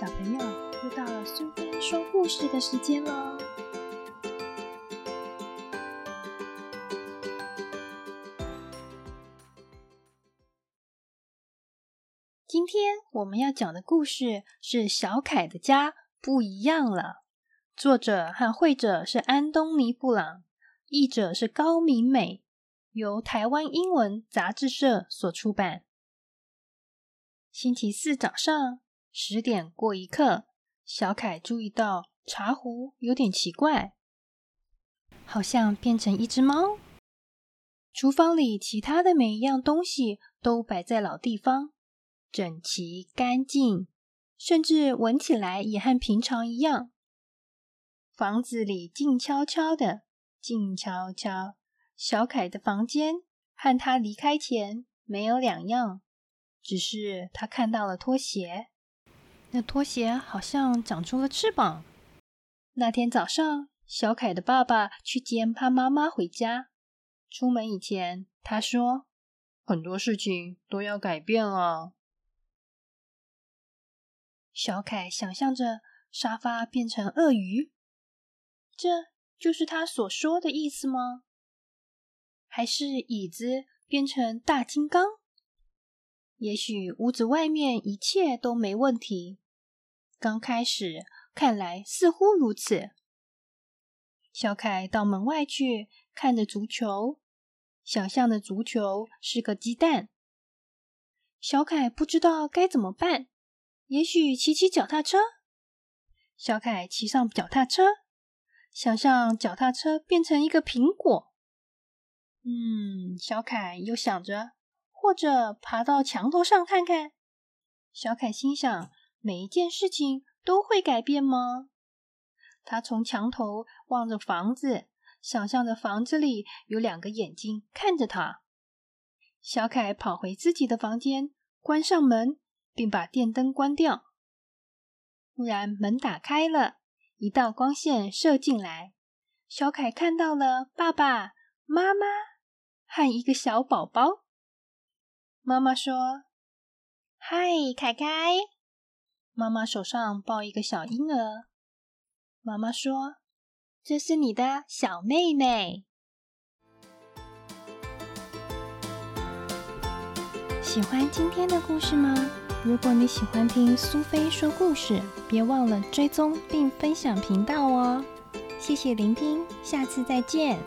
小朋友，又到了苏菲说故事的时间喽！今天我们要讲的故事是《小凯的家不一样了》，作者和绘者是安东尼·布朗，译者是高明美，由台湾英文杂志社所出版。星期四早上十点过一刻，小凯注意到茶壶有点奇怪，好像变成一只猫。厨房里其他的每一样东西都摆在老地方，整齐干净，甚至闻起来也和平常一样。房子里静悄悄的，静悄悄。小凯的房间和他离开前没有两样。只是他看到了拖鞋，那拖鞋好像长出了翅膀。那天早上，小凯的爸爸去接他妈妈回家。出门以前，他说：“很多事情都要改变了。”小凯想象着沙发变成鳄鱼，这就是他所说的意思吗？还是椅子变成大金刚？也许屋子外面一切都没问题。刚开始看来似乎如此。小凯到门外去看着足球，想象的足球是个鸡蛋。小凯不知道该怎么办。也许骑骑脚踏车。小凯骑上脚踏车，想象脚踏车变成一个苹果。嗯，小凯又想着。或者爬到墙头上看看。小凯心想：每一件事情都会改变吗？他从墙头望着房子，想象着房子里有两个眼睛看着他。小凯跑回自己的房间，关上门，并把电灯关掉。突然，门打开了，一道光线射进来。小凯看到了爸爸妈妈和一个小宝宝。妈妈说：“嗨，凯凯。”妈妈手上抱一个小婴儿。妈妈说：“这是你的小妹妹。”喜欢今天的故事吗？如果你喜欢听苏菲说故事，别忘了追踪并分享频道哦。谢谢聆听，下次再见。